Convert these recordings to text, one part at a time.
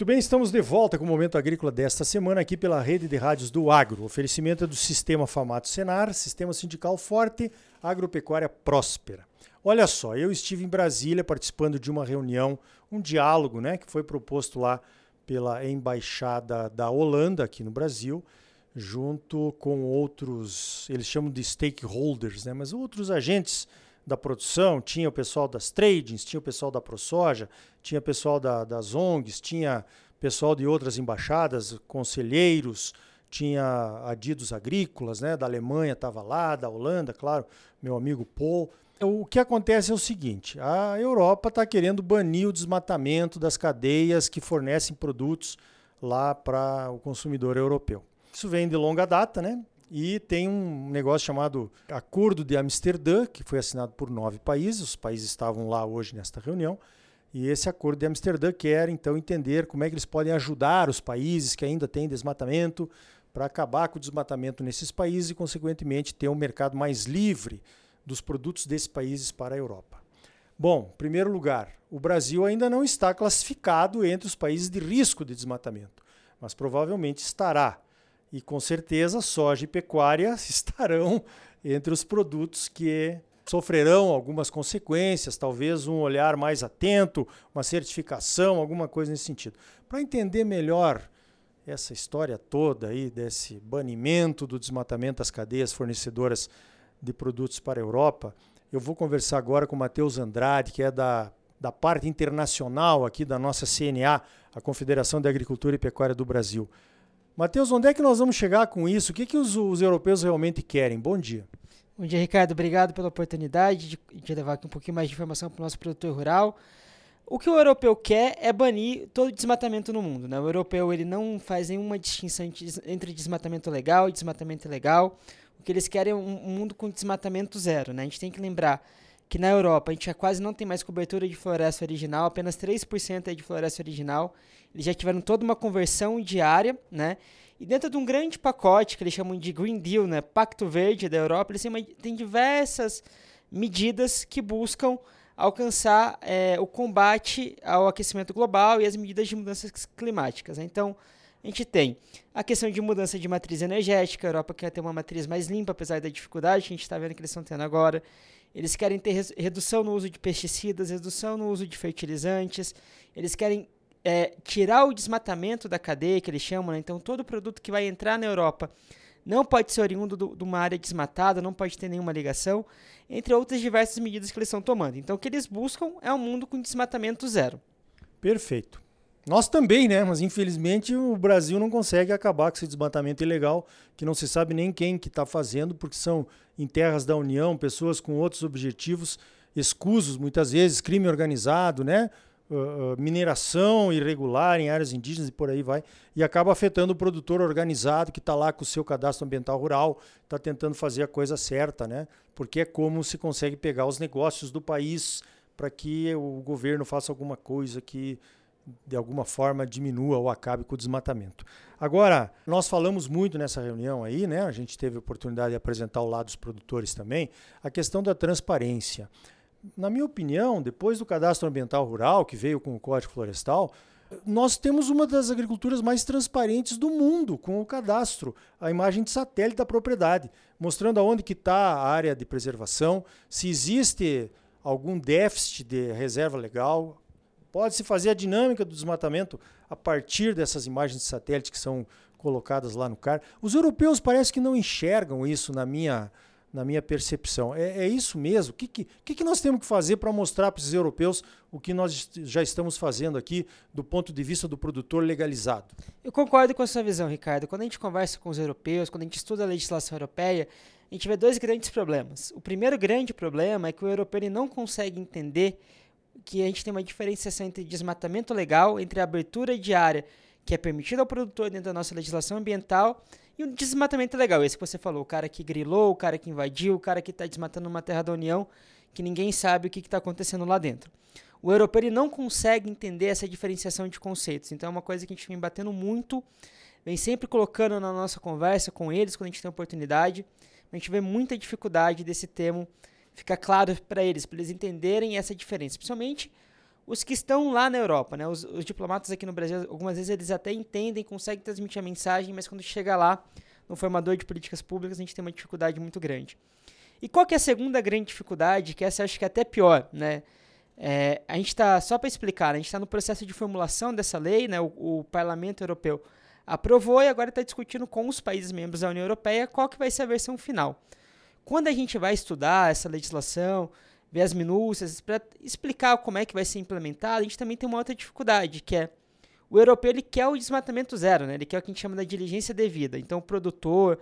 Muito bem, estamos de volta com o Momento Agrícola desta semana aqui pela rede de rádios do Agro. O oferecimento é do Sistema Famato Senar, Sistema Sindical Forte, Agropecuária Próspera. Olha só, eu estive em Brasília participando de uma reunião, um diálogo, né, que foi proposto lá pela embaixada da Holanda aqui no Brasil, junto com outros, eles chamam de stakeholders, né, mas outros agentes da produção, tinha o pessoal das tradings, tinha o pessoal da ProSoja, tinha o pessoal da, das ONGs, tinha pessoal de outras embaixadas, conselheiros, tinha adidos agrícolas, né, da Alemanha estava lá, da Holanda, claro, meu amigo Paul. O que acontece é o seguinte: a Europa está querendo banir o desmatamento das cadeias que fornecem produtos lá para o consumidor europeu. Isso vem de longa data, né? E tem um negócio chamado Acordo de Amsterdã, que foi assinado por nove países, os países estavam lá hoje nesta reunião, e esse Acordo de Amsterdã quer então entender como é que eles podem ajudar os países que ainda têm desmatamento para acabar com o desmatamento nesses países e, consequentemente, ter um mercado mais livre dos produtos desses países para a Europa. Bom, em primeiro lugar, o Brasil ainda não está classificado entre os países de risco de desmatamento, mas provavelmente estará e com certeza soja e pecuária estarão entre os produtos que sofrerão algumas consequências, talvez um olhar mais atento, uma certificação, alguma coisa nesse sentido. Para entender melhor essa história toda aí desse banimento do desmatamento das cadeias fornecedoras de produtos para a Europa, eu vou conversar agora com o Matheus Andrade, que é da, da parte internacional aqui da nossa CNA, a Confederação de Agricultura e Pecuária do Brasil. Matheus, onde é que nós vamos chegar com isso? O que, que os, os europeus realmente querem? Bom dia. Bom dia, Ricardo. Obrigado pela oportunidade de, de levar aqui um pouquinho mais de informação para o nosso produtor rural. O que o europeu quer é banir todo desmatamento no mundo. Né? O europeu ele não faz nenhuma distinção entre desmatamento legal e desmatamento ilegal. O que eles querem é um, um mundo com desmatamento zero. Né? A gente tem que lembrar que na Europa a gente já quase não tem mais cobertura de floresta original, apenas 3% é de floresta original. Eles já tiveram toda uma conversão diária, né? E dentro de um grande pacote que eles chamam de Green Deal, né, Pacto Verde da Europa, eles têm diversas medidas que buscam alcançar é, o combate ao aquecimento global e as medidas de mudanças climáticas. Né? Então, a gente tem a questão de mudança de matriz energética, a Europa quer ter uma matriz mais limpa, apesar da dificuldade que a gente está vendo que eles estão tendo agora. Eles querem ter redução no uso de pesticidas, redução no uso de fertilizantes, eles querem é, tirar o desmatamento da cadeia, que eles chamam, né? então todo produto que vai entrar na Europa não pode ser oriundo de uma área desmatada, não pode ter nenhuma ligação, entre outras diversas medidas que eles estão tomando. Então o que eles buscam é um mundo com desmatamento zero. Perfeito. Nós também, né? Mas infelizmente o Brasil não consegue acabar com esse desmatamento ilegal, que não se sabe nem quem que está fazendo, porque são em terras da União, pessoas com outros objetivos escusos, muitas vezes crime organizado, né? Uh, mineração irregular em áreas indígenas e por aí vai, e acaba afetando o produtor organizado que está lá com o seu cadastro ambiental rural, está tentando fazer a coisa certa, né? Porque é como se consegue pegar os negócios do país para que o governo faça alguma coisa que de alguma forma diminua ou acabe com o desmatamento. Agora, nós falamos muito nessa reunião aí, né? A gente teve a oportunidade de apresentar o lado dos produtores também, a questão da transparência. Na minha opinião, depois do cadastro ambiental rural, que veio com o Código Florestal, nós temos uma das agriculturas mais transparentes do mundo, com o cadastro, a imagem de satélite da propriedade, mostrando aonde que está a área de preservação, se existe algum déficit de reserva legal, Pode-se fazer a dinâmica do desmatamento a partir dessas imagens de satélite que são colocadas lá no CAR. Os europeus parece que não enxergam isso na minha, na minha percepção. É, é isso mesmo? O que, que, que nós temos que fazer para mostrar para esses europeus o que nós já estamos fazendo aqui do ponto de vista do produtor legalizado? Eu concordo com a sua visão, Ricardo. Quando a gente conversa com os europeus, quando a gente estuda a legislação europeia, a gente vê dois grandes problemas. O primeiro grande problema é que o europeu não consegue entender que a gente tem uma diferenciação entre desmatamento legal, entre a abertura de área que é permitida ao produtor dentro da nossa legislação ambiental e o desmatamento legal, esse que você falou, o cara que grilou, o cara que invadiu, o cara que está desmatando uma terra da União, que ninguém sabe o que está acontecendo lá dentro. O europeu ele não consegue entender essa diferenciação de conceitos, então é uma coisa que a gente vem batendo muito, vem sempre colocando na nossa conversa com eles quando a gente tem oportunidade, a gente vê muita dificuldade desse termo ficar claro para eles, para eles entenderem essa diferença. Principalmente os que estão lá na Europa, né? Os, os, diplomatas aqui no Brasil, algumas vezes eles até entendem, conseguem transmitir a mensagem, mas quando chega lá, no formador de políticas públicas, a gente tem uma dificuldade muito grande. E qual que é a segunda grande dificuldade, que essa eu acho que é até pior, né? É, a gente está, só para explicar, né? a gente está no processo de formulação dessa lei, né? O, o Parlamento Europeu aprovou e agora está discutindo com os países membros da União Europeia qual que vai ser a versão final. Quando a gente vai estudar essa legislação, ver as minúcias, para explicar como é que vai ser implementado, a gente também tem uma outra dificuldade, que é o europeu ele quer o desmatamento zero, né? Ele quer o que a gente chama da diligência devida. Então o produtor,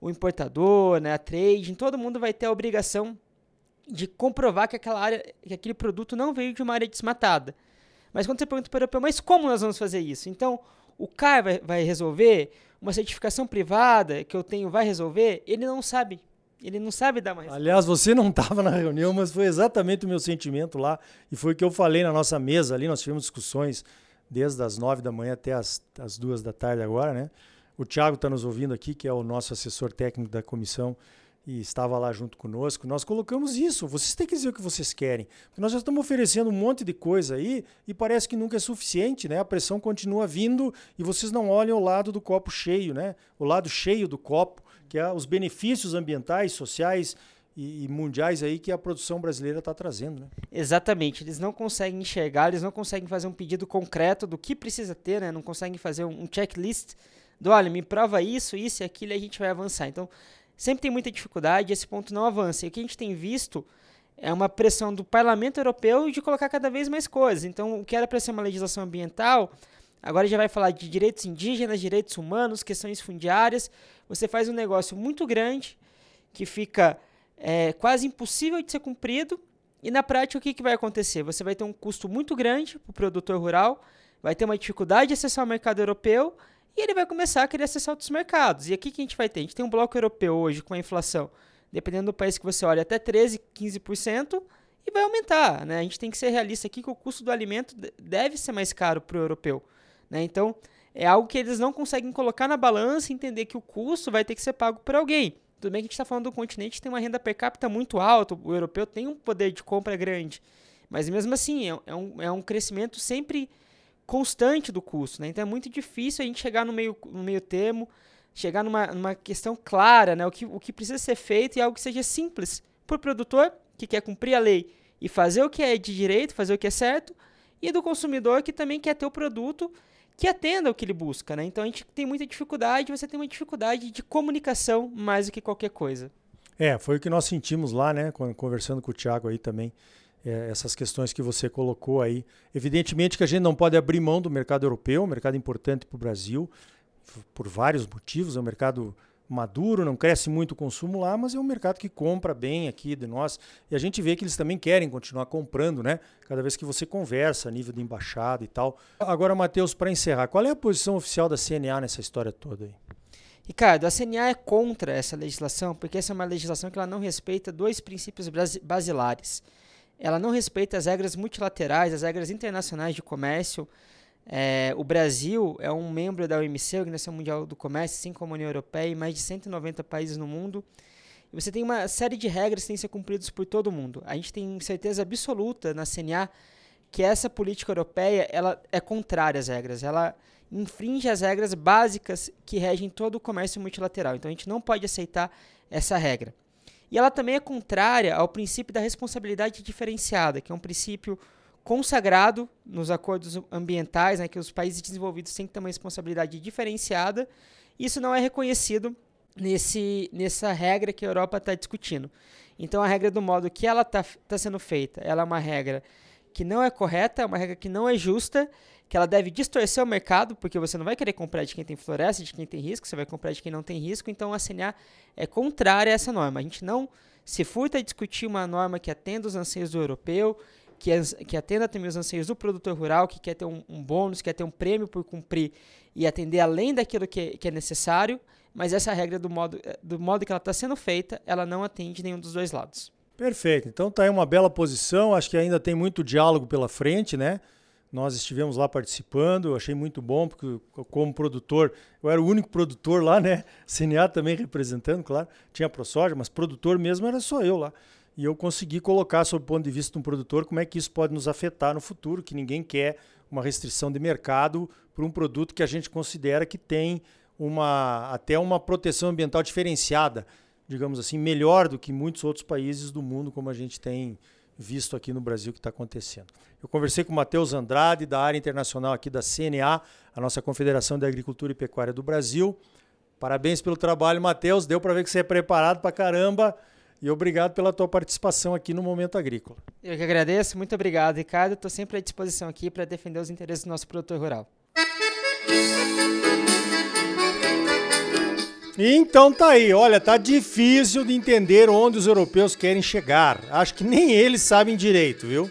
o importador, né, a trade, todo mundo vai ter a obrigação de comprovar que aquela área, que aquele produto não veio de uma área desmatada. Mas quando você pergunta para o europeu, mas como nós vamos fazer isso? Então, o CAR vai, vai resolver, uma certificação privada que eu tenho vai resolver, ele não sabe. Ele não sabe dar mais. Aliás, você não estava na reunião, mas foi exatamente o meu sentimento lá. E foi o que eu falei na nossa mesa ali. Nós tivemos discussões desde as nove da manhã até as, as duas da tarde agora, né? O Thiago está nos ouvindo aqui, que é o nosso assessor técnico da comissão e estava lá junto conosco, nós colocamos isso. Vocês têm que dizer o que vocês querem. Porque nós já estamos oferecendo um monte de coisa aí e parece que nunca é suficiente, né? A pressão continua vindo e vocês não olham o lado do copo cheio, né? O lado cheio do copo, que é os benefícios ambientais, sociais e, mundiais aí que a produção brasileira está trazendo, né? Exatamente. Eles não conseguem enxergar, eles não conseguem fazer um pedido concreto do que precisa ter, né? Não conseguem fazer um checklist do, olha, me prova isso, isso e aquilo e a gente vai avançar. Então, sempre tem muita dificuldade e esse ponto não avança. E o que a gente tem visto é uma pressão do Parlamento Europeu de colocar cada vez mais coisas. Então, o que era para ser uma legislação ambiental, agora já vai falar de direitos indígenas, direitos humanos, questões fundiárias. Você faz um negócio muito grande que fica é, quase impossível de ser cumprido. E na prática, o que, que vai acontecer? Você vai ter um custo muito grande para o produtor rural, vai ter uma dificuldade de acessar o mercado europeu e ele vai começar a querer acessar outros mercados. E aqui que a gente vai ter? A gente tem um bloco europeu hoje com a inflação, dependendo do país que você olha, até 13%, 15%, e vai aumentar. Né? A gente tem que ser realista aqui que o custo do alimento deve ser mais caro para o europeu. Né? Então, é algo que eles não conseguem colocar na balança e entender que o custo vai ter que ser pago por alguém. Tudo bem que a gente está falando do continente que tem uma renda per capita muito alta, o europeu tem um poder de compra grande. Mas mesmo assim, é, é um, é um crescimento sempre constante do custo, né? Então é muito difícil a gente chegar no meio, no meio termo, chegar numa, numa questão clara, né? O que, o que precisa ser feito e algo que seja simples para o produtor que quer cumprir a lei e fazer o que é de direito, fazer o que é certo, e do consumidor que também quer ter o produto que atenda o que ele busca, né? Então a gente tem muita dificuldade, você tem uma dificuldade de comunicação mais do que qualquer coisa. É, foi o que nós sentimos lá, né? Conversando com o Thiago aí também é, essas questões que você colocou aí. Evidentemente que a gente não pode abrir mão do mercado europeu, um mercado importante para o Brasil, por vários motivos. É um mercado maduro, não cresce muito o consumo lá, mas é um mercado que compra bem aqui de nós. E a gente vê que eles também querem continuar comprando, né? Cada vez que você conversa a nível de embaixada e tal. Agora, Matheus, para encerrar, qual é a posição oficial da CNA nessa história toda aí? Ricardo, a CNA é contra essa legislação, porque essa é uma legislação que ela não respeita dois princípios basilares ela não respeita as regras multilaterais, as regras internacionais de comércio. É, o Brasil é um membro da OMC, Organização Mundial do Comércio, assim como a União Europeia, em mais de 190 países no mundo. E você tem uma série de regras que têm que ser cumpridas por todo mundo. A gente tem certeza absoluta na CNA que essa política europeia ela é contrária às regras. Ela infringe as regras básicas que regem todo o comércio multilateral. Então a gente não pode aceitar essa regra. E ela também é contrária ao princípio da responsabilidade diferenciada, que é um princípio consagrado nos acordos ambientais, né, que os países desenvolvidos têm que ter uma responsabilidade diferenciada. Isso não é reconhecido nesse, nessa regra que a Europa está discutindo. Então, a regra do modo que ela está tá sendo feita, ela é uma regra que não é correta, é uma regra que não é justa que ela deve distorcer o mercado, porque você não vai querer comprar de quem tem floresta, de quem tem risco, você vai comprar de quem não tem risco, então a CNA é contrária a essa norma. A gente não se furta a discutir uma norma que atenda os anseios do europeu, que, que atenda também os anseios do produtor rural, que quer ter um, um bônus, quer ter um prêmio por cumprir e atender além daquilo que, que é necessário, mas essa regra do modo, do modo que ela está sendo feita, ela não atende nenhum dos dois lados. Perfeito. Então tá aí uma bela posição. Acho que ainda tem muito diálogo pela frente, né? Nós estivemos lá participando, achei muito bom, porque como produtor, eu era o único produtor lá, né? CNA também representando, claro, tinha a ProSoja, mas produtor mesmo era só eu lá. E eu consegui colocar, sob o ponto de vista de um produtor, como é que isso pode nos afetar no futuro, que ninguém quer uma restrição de mercado para um produto que a gente considera que tem uma até uma proteção ambiental diferenciada, digamos assim, melhor do que muitos outros países do mundo, como a gente tem visto aqui no Brasil que está acontecendo. Eu conversei com o Matheus Andrade, da área internacional aqui da CNA, a nossa Confederação de Agricultura e Pecuária do Brasil. Parabéns pelo trabalho, Matheus. Deu para ver que você é preparado para caramba. E obrigado pela tua participação aqui no Momento Agrícola. Eu que agradeço. Muito obrigado, Ricardo. Estou sempre à disposição aqui para defender os interesses do nosso produtor rural. Então tá aí, olha, tá difícil de entender onde os europeus querem chegar. Acho que nem eles sabem direito, viu?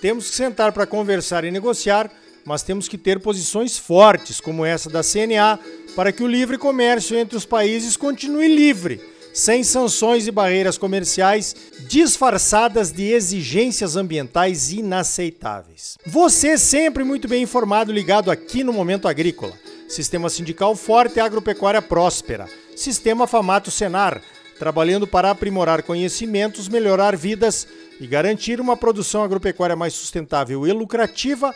Temos que sentar para conversar e negociar, mas temos que ter posições fortes, como essa da CNA, para que o livre comércio entre os países continue livre, sem sanções e barreiras comerciais disfarçadas de exigências ambientais inaceitáveis. Você sempre muito bem informado, ligado aqui no Momento Agrícola. Sistema sindical forte e agropecuária próspera. Sistema Famato Senar, trabalhando para aprimorar conhecimentos, melhorar vidas e garantir uma produção agropecuária mais sustentável e lucrativa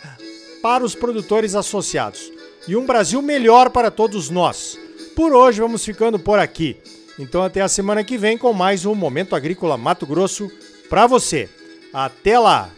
para os produtores associados. E um Brasil melhor para todos nós. Por hoje vamos ficando por aqui. Então até a semana que vem com mais um Momento Agrícola Mato Grosso para você. Até lá!